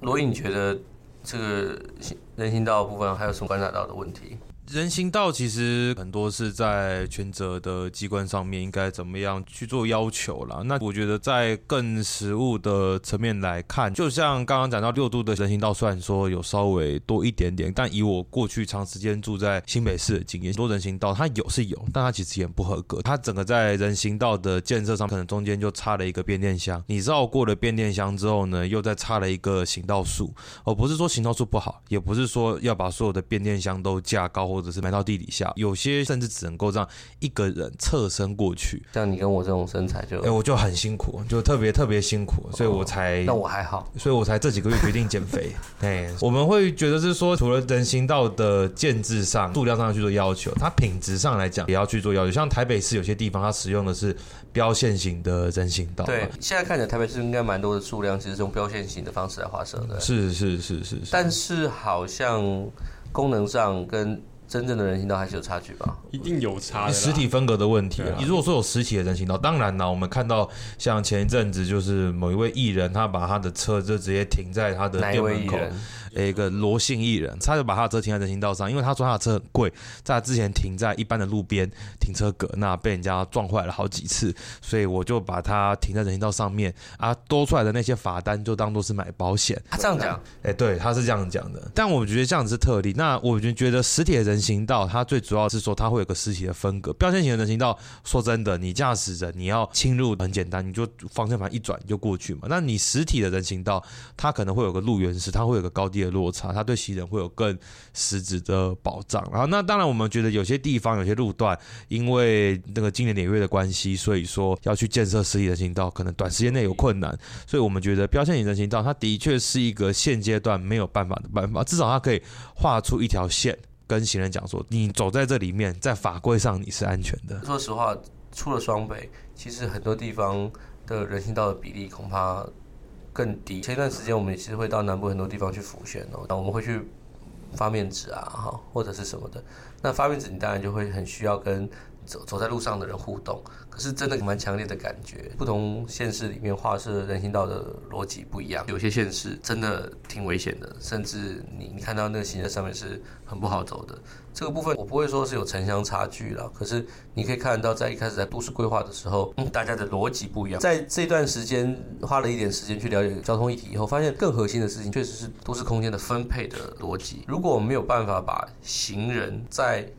罗颖觉得？这个人行道部分还有什么观察到的问题？人行道其实很多是在权责的机关上面应该怎么样去做要求啦。那我觉得在更实务的层面来看，就像刚刚讲到六度的人行道，虽然说有稍微多一点点，但以我过去长时间住在新北市的经验，多人行道它有是有，但它其实也不合格。它整个在人行道的建设上，可能中间就插了一个变电箱。你绕过了变电箱之后呢，又再插了一个行道树。哦，不是说行道树不好，也不是说要把所有的变电箱都架高或。或者是埋到地底下，有些甚至只能够让一个人侧身过去。像你跟我这种身材就，就哎，我就很辛苦，就特别特别辛苦，所以我才。那我还好，所以我才这几个月决定减肥。哎，我们会觉得是说，除了人行道的建制上、数量上去做要求，它品质上来讲也要去做要求。像台北市有些地方，它使用的是标线型的人行道。对，现在看起来台北市应该蛮多的数量，其实是用标线型的方式来划设的。是是是是，是。但是好像功能上跟真正的人行道还是有差距吧？一定有差的。实体分隔的问题。你如果说有实体的人行道，当然呢，我们看到像前一阵子就是某一位艺人，他把他的车就直接停在他的店门口。一个罗姓艺人，他就把他的车停在人行道上，因为他说他的车很贵，在之前停在一般的路边停车格，那被人家撞坏了好几次，所以我就把它停在人行道上面啊，多出来的那些罚单就当做是买保险。他这样讲，哎，对，他是这样讲的。但我觉得这样子是特例。那我就觉得实体的人行道，它最主要是说它会有个实体的分隔。标签型的人行道，说真的，你驾驶人你要侵入很简单，你就方向盘一转就过去嘛。那你实体的人行道，它可能会有个路缘石，它会有个高低。的落差，它对行人会有更实质的保障。然后，那当然，我们觉得有些地方、有些路段，因为那个经年年月的关系，所以说要去建设实体人行道，可能短时间内有困难。所以我们觉得标线型人行道，它的确是一个现阶段没有办法的办法。至少它可以画出一条线，跟行人讲说，你走在这里面，在法规上你是安全的。说实话，除了双北，其实很多地方的人行道的比例恐怕。更低。前一段时间，我们其实会到南部很多地方去浮选哦，那我们会去发面纸啊，哈，或者是什么的。那发面纸，你当然就会很需要跟走走在路上的人互动。可是真的蛮强烈的感觉，不同县市里面画设人行道的逻辑不一样。有些县市真的挺危险的，甚至你你看到那个行人上面是很不好走的。这个部分我不会说是有城乡差距了，可是你可以看得到，在一开始在都市规划的时候，嗯，大家的逻辑不一样。在这段时间花了一点时间去了解交通议题以后，发现更核心的事情确实是都市空间的分配的逻辑。如果我们没有办法把行人在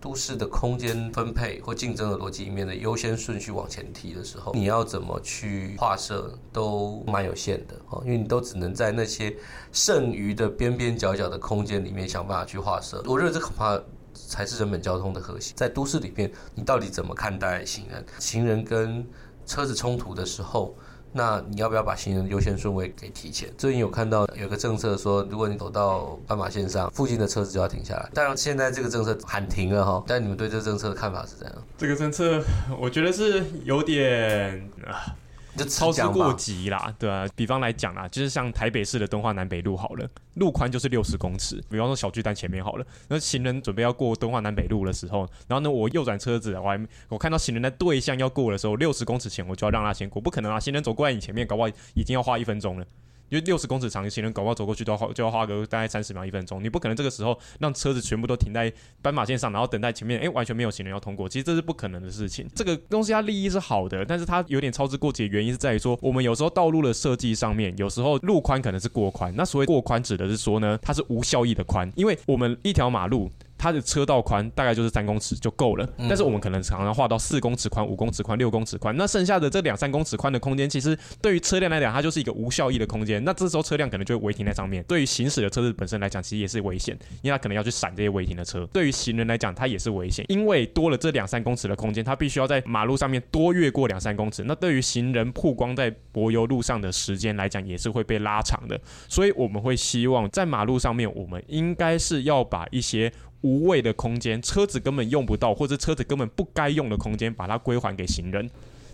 都市的空间分配或竞争的逻辑里面的优先顺序往前提的时候，你要怎么去划设都蛮有限的哦，因为你都只能在那些剩余的边边角角的空间里面想办法去划设。我认为这恐怕才是人本交通的核心。在都市里面，你到底怎么看待行人？行人跟车子冲突的时候，那你要不要把行人优先顺位给提前？最近有看到有个政策说，如果你走到斑马线上，附近的车子就要停下来。当然，现在这个政策喊停了哈，但你们对这个政策的看法是怎样？这个政策，我觉得是有点啊。就超之过急啦，对啊，比方来讲啦，就是像台北市的敦化南北路好了，路宽就是六十公尺。比方说小巨蛋前面好了，那行人准备要过敦化南北路的时候，然后呢，我右转车子，我还我看到行人在对向要过的时候，六十公尺前我就要让他先过，不可能啊，行人走过来你前面，搞不好已经要花一分钟了。因为六十公尺长的行人，搞不好走过去都要花就要花个大概三十秒一分钟。你不可能这个时候让车子全部都停在斑马线上，然后等待前面，诶，完全没有行人要通过。其实这是不可能的事情。这个东西它利益是好的，但是它有点操之过急的原因是在于说，我们有时候道路的设计上面，有时候路宽可能是过宽。那所谓过宽指的是说呢，它是无效益的宽，因为我们一条马路。它的车道宽大概就是三公尺就够了，但是我们可能常常画到四公尺宽、五公尺宽、六公尺宽，那剩下的这两三公尺宽的空间，其实对于车辆来讲，它就是一个无效益的空间。那这时候车辆可能就会违停在上面，对于行驶的车子本身来讲，其实也是危险，因为它可能要去闪这些违停的车。对于行人来讲，它也是危险，因为多了这两三公尺的空间，它必须要在马路上面多越过两三公尺。那对于行人曝光在柏油路上的时间来讲，也是会被拉长的。所以我们会希望在马路上面，我们应该是要把一些。无谓的空间，车子根本用不到，或者车子根本不该用的空间，把它归还给行人。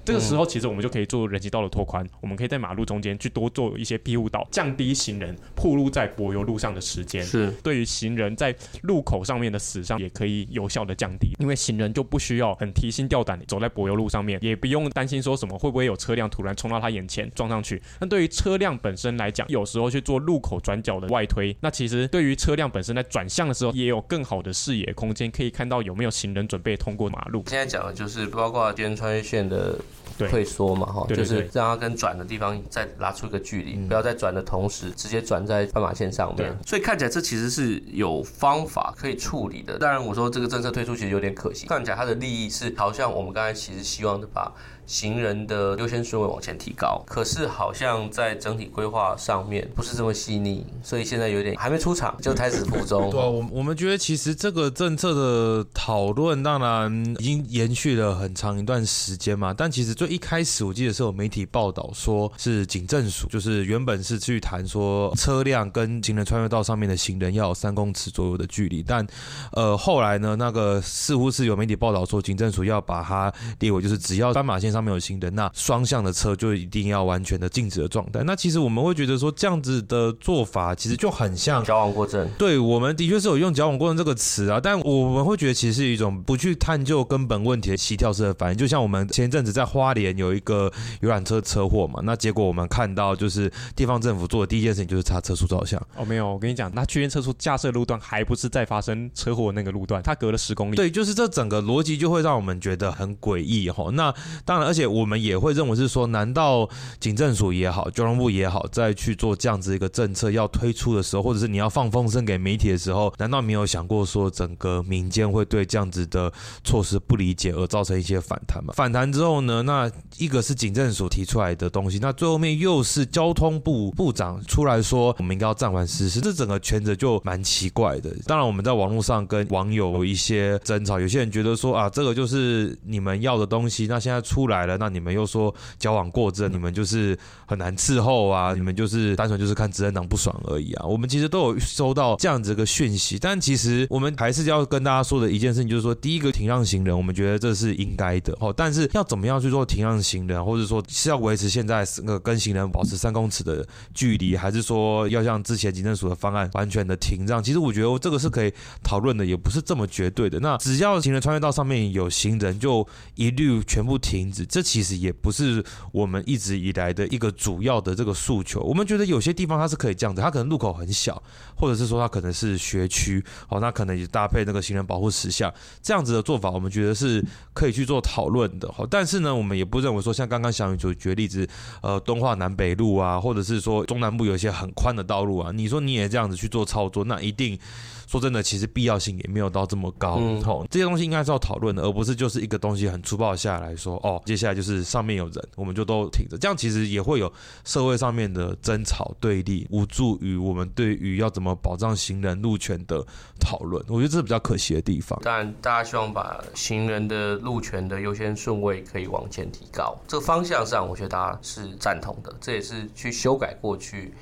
这个时候，其实我们就可以做人行道的拓宽，我们可以在马路中间去多做一些庇护岛，降低行人铺路在柏油路上的时间。是对于行人在路口上面的死伤，也可以有效的降低，因为行人就不需要很提心吊胆走在柏油路上面，也不用担心说什么会不会有车辆突然冲到他眼前撞上去。那对于车辆本身来讲，有时候去做路口转角的外推，那其实对于车辆本身在转向的时候，也有更好的视野空间，可以看到有没有行人准备通过马路。现在讲的就是包括今天穿越线的。退缩嘛，哈，就是让它跟转的地方再拉出一个距离，不要在转的同时直接转在斑马线上面。所以看起来这其实是有方法可以处理的。当然，我说这个政策推出其实有点可惜。看起来它的利益是好像我们刚才其实希望的把。行人的优先顺位往前提高，可是好像在整体规划上面不是这么细腻，所以现在有点还没出场就开始负中。对啊，我我们觉得其实这个政策的讨论当然已经延续了很长一段时间嘛，但其实最一开始我记得是有媒体报道说是警政署，就是原本是去谈说车辆跟行人穿越道上面的行人要有三公尺左右的距离，但呃后来呢，那个似乎是有媒体报道说警政署要把它列为就是只要斑马线上。上面有新的，那双向的车就一定要完全的静止的状态。那其实我们会觉得说，这样子的做法其实就很像矫枉过正。对，我们的确是有用“矫枉过正”这个词啊，但我们会觉得其实是一种不去探究根本问题的膝跳式的反应。就像我们前一阵子在花莲有一个游览车车祸嘛，那结果我们看到就是地方政府做的第一件事情就是查车速照相。哦，没有，我跟你讲，那区间测速架设路段还不是在发生车祸的那个路段，它隔了十公里。对，就是这整个逻辑就会让我们觉得很诡异哈。那当然。而且我们也会认为是说，难道警政署也好，交通部也好，在去做这样子一个政策要推出的时候，或者是你要放风声给媒体的时候，难道没有想过说，整个民间会对这样子的措施不理解而造成一些反弹吗？反弹之后呢，那一个是警政署提出来的东西，那最后面又是交通部部长出来说，我们应该要暂缓实施，这整个权责就蛮奇怪的。当然，我们在网络上跟网友有一些争吵，有些人觉得说啊，这个就是你们要的东西，那现在出来。来了，那你们又说交往过正，你们就是很难伺候啊，你们就是单纯就是看执政党不爽而已啊。我们其实都有收到这样子一个讯息，但其实我们还是要跟大家说的一件事情，就是说，第一个停让行人，我们觉得这是应该的哦。但是要怎么样去做停让行人，或者说是要维持现在那个跟行人保持三公尺的距离，还是说要像之前警政署的方案完全的停让？其实我觉得这个是可以讨论的，也不是这么绝对的。那只要行人穿越到上面有行人，就一律全部停止。这其实也不是我们一直以来的一个主要的这个诉求。我们觉得有些地方它是可以这样子，它可能路口很小，或者是说它可能是学区，哦，那可能也搭配那个行人保护石像这样子的做法，我们觉得是可以去做讨论的。好，但是呢，我们也不认为说像刚刚小雨所举例子，呃，东化南北路啊，或者是说中南部有一些很宽的道路啊，你说你也这样子去做操作，那一定。说真的，其实必要性也没有到这么高。嗯，这些东西应该是要讨论的，而不是就是一个东西很粗暴下来说，哦，接下来就是上面有人，我们就都挺着。这样其实也会有社会上面的争吵对立，无助于我们对于要怎么保障行人路权的讨论。我觉得这是比较可惜的地方。当然，大家希望把行人的路权的优先顺位可以往前提高，这个方向上，我觉得大家是赞同的。这也是去修改过去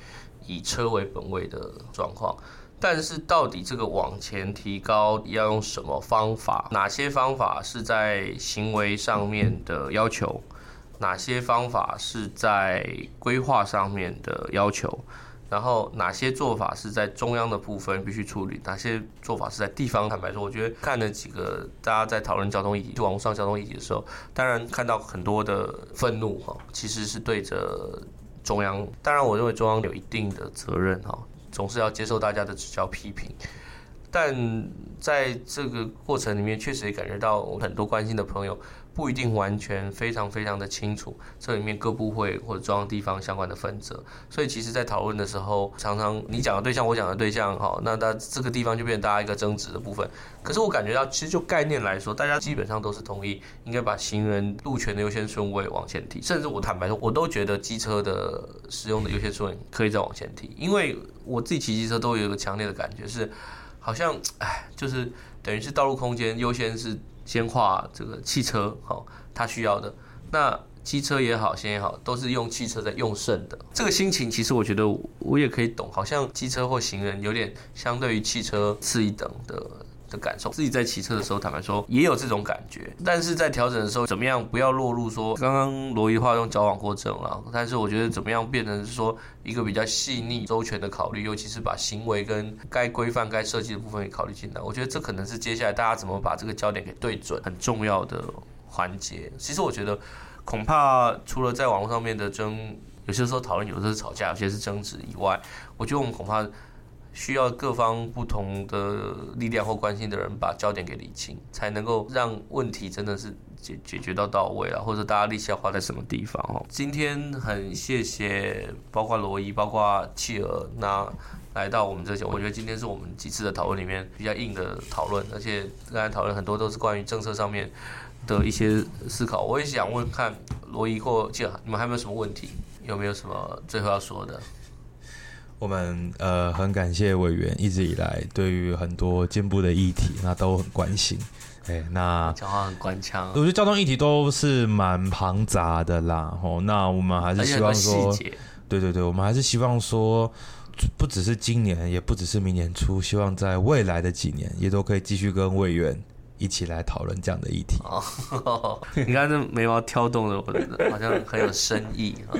以车为本位的状况。但是到底这个往前提高要用什么方法？哪些方法是在行为上面的要求？哪些方法是在规划上面的要求？然后哪些做法是在中央的部分必须处理？哪些做法是在地方？坦白说，我觉得看了几个大家在讨论交通议题、就网络上交通议题的时候，当然看到很多的愤怒哈，其实是对着中央。当然，我认为中央有一定的责任哈。总是要接受大家的指教批评，但在这个过程里面，确实也感觉到很多关心的朋友不一定完全非常非常的清楚这里面各部会或者中央地方相关的分则，所以其实，在讨论的时候，常常你讲的对象，我讲的对象，好，那那这个地方就变成大家一个争执的部分。可是我感觉到，其实就概念来说，大家基本上都是同意，应该把行人路权的优先顺位往前提，甚至我坦白说，我都觉得机车的使用的优先顺位可以再往前提，因为。我自己骑机车都有一个强烈的感觉是，好像哎，就是等于是道路空间优先是先画这个汽车，好，他需要的。那机车也好，先也好，都是用汽车在用剩的。这个心情其实我觉得我也可以懂，好像机车或行人有点相对于汽车次一等的。的感受，自己在骑车的时候，坦白说也有这种感觉。但是在调整的时候，怎么样不要落入说刚刚罗伊话用矫枉过正了？但是我觉得怎么样变成是说一个比较细腻周全的考虑，尤其是把行为跟该规范、该设计的部分也考虑进来。我觉得这可能是接下来大家怎么把这个焦点给对准很重要的环节。其实我觉得恐怕除了在网络上面的争，有些时候讨论，有些是吵架，有些是争执以外，我觉得我们恐怕。需要各方不同的力量或关心的人把焦点给理清，才能够让问题真的是解解决到到位了，或者大家力气要花在什么地方哦。今天很谢谢，包括罗伊，包括企鹅，那来到我们这些，我觉得今天是我们几次的讨论里面比较硬的讨论，而且刚才讨论很多都是关于政策上面的一些思考。我也想问看罗伊或企鹅，你们还有没有什么问题？有没有什么最后要说的？我们呃很感谢委员一直以来对于很多进步的议题，那都很关心。哎，那讲话很官腔。我觉得交通议题都是蛮庞杂的啦。哦，那我们还是希望说，对对对，我们还是希望说，不只是今年，也不只是明年初，希望在未来的几年，也都可以继续跟委员一起来讨论这样的议题。哦，你看这眉毛挑动的，我觉得好像很有深意啊。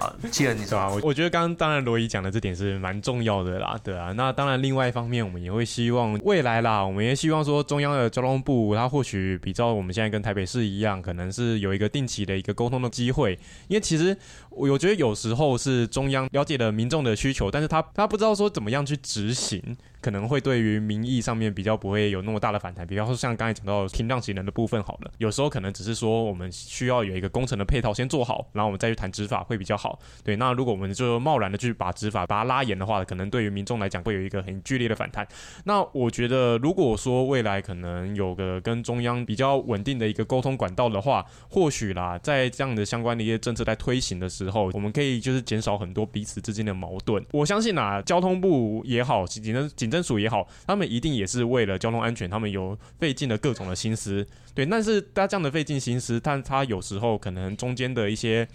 好，既然你说啊，我我觉得刚刚当然罗伊讲的这点是蛮重要的啦，对啊。那当然，另外一方面，我们也会希望未来啦，我们也希望说中央的交通部，它或许比照我们现在跟台北市一样，可能是有一个定期的一个沟通的机会。因为其实我我觉得有时候是中央了解了民众的需求，但是他他不知道说怎么样去执行。可能会对于民意上面比较不会有那么大的反弹，比方说像刚才讲到停让行人的部分好了，有时候可能只是说我们需要有一个工程的配套先做好，然后我们再去谈执法会比较好。对，那如果我们就贸然的去把执法把它拉严的话，可能对于民众来讲会有一个很剧烈的反弹。那我觉得如果说未来可能有个跟中央比较稳定的一个沟通管道的话，或许啦，在这样的相关的一些政策在推行的时，时候我们可以就是减少很多彼此之间的矛盾。我相信啊，交通部也好，警政警政署也好，他们一定也是为了交通安全，他们有费尽了各种的心思，对。但是大家这样的费尽心思，但他有时候可能中间的一些。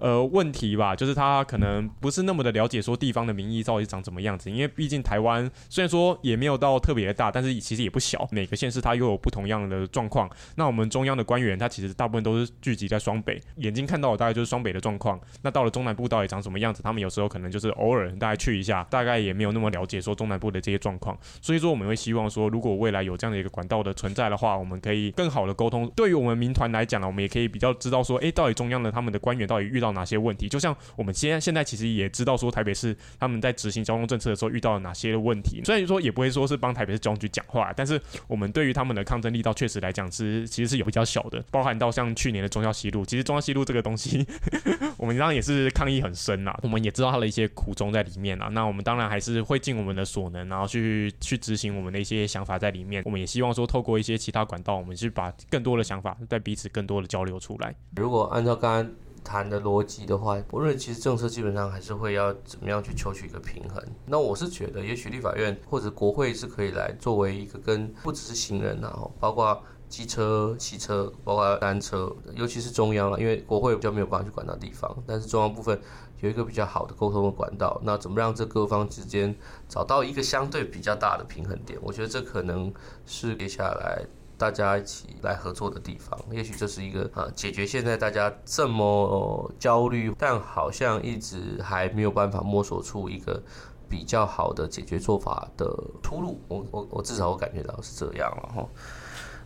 呃，问题吧，就是他可能不是那么的了解说地方的民意到底长怎么样子，因为毕竟台湾虽然说也没有到特别的大，但是其实也不小，每个县市它又有不同样的状况。那我们中央的官员，他其实大部分都是聚集在双北，眼睛看到的大概就是双北的状况。那到了中南部到底长什么样子，他们有时候可能就是偶尔大概去一下，大概也没有那么了解说中南部的这些状况。所以说我们会希望说，如果未来有这样的一个管道的存在的话，我们可以更好的沟通。对于我们民团来讲呢，我们也可以比较知道说，哎，到底中央的他们的官员到底遇到。到哪些问题。就像我们现在现在其实也知道说台北市他们在执行交通政策的时候遇到了哪些问题。虽然说也不会说是帮台北市交通局讲话，但是我们对于他们的抗争力道确实来讲是其实是有比较小的。包含到像去年的中央西路，其实中央西路这个东西，我们当然也是抗议很深啦。我们也知道它的一些苦衷在里面啊。那我们当然还是会尽我们的所能，然后去去执行我们的一些想法在里面。我们也希望说透过一些其他管道，我们去把更多的想法在彼此更多的交流出来。如果按照刚刚谈的逻辑的话，我认为其实政策基本上还是会要怎么样去求取一个平衡。那我是觉得，也许立法院或者国会是可以来作为一个跟不只是行人啊，包括机车、汽车，包括单车，尤其是中央了，因为国会比较没有办法去管到地方，但是中央部分有一个比较好的沟通的管道。那怎么让这各方之间找到一个相对比较大的平衡点？我觉得这可能是接下来。大家一起来合作的地方，也许这是一个呃解决现在大家这么焦虑，但好像一直还没有办法摸索出一个比较好的解决做法的出路。我我我至少我感觉到是这样了哈。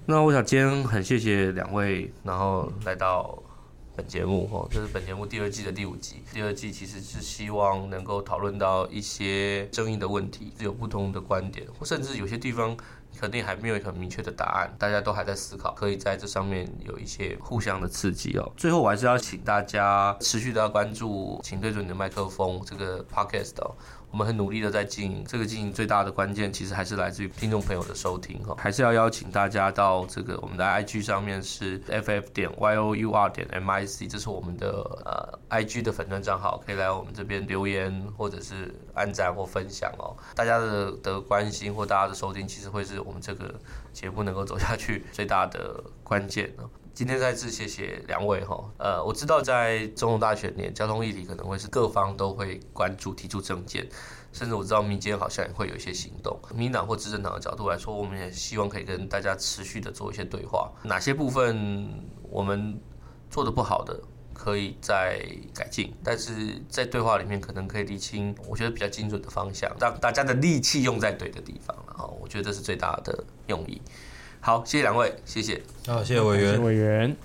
那我想今天很谢谢两位，然后来到本节目哈，这是本节目第二季的第五集。第二季其实是希望能够讨论到一些争议的问题，有不同的观点，或甚至有些地方。肯定还没有一个很明确的答案，大家都还在思考，可以在这上面有一些互相的刺激哦。最后，我还是要请大家持续的要关注，请对准你的麦克风这个 podcast 哦。我们很努力的在经营，这个经营最大的关键其实还是来自于听众朋友的收听哈，还是要邀请大家到这个我们的 IG 上面是 ff 点 your 点 mic，这是我们的呃 IG 的粉专账号，可以来我们这边留言或者是按赞或分享哦。大家的的关心或大家的收听，其实会是我们这个节目能够走下去最大的关键呢。今天再次谢谢两位哈，呃，我知道在总统大选年，交通议题可能会是各方都会关注、提出政见，甚至我知道民间好像也会有一些行动。民党或执政党的角度来说，我们也希望可以跟大家持续的做一些对话，哪些部分我们做得不好的，可以再改进，但是在对话里面可能可以理清，我觉得比较精准的方向，让大家的力气用在对的地方了哈，我觉得这是最大的用意。好，谢谢两位，谢谢。好，谢谢委员。委员。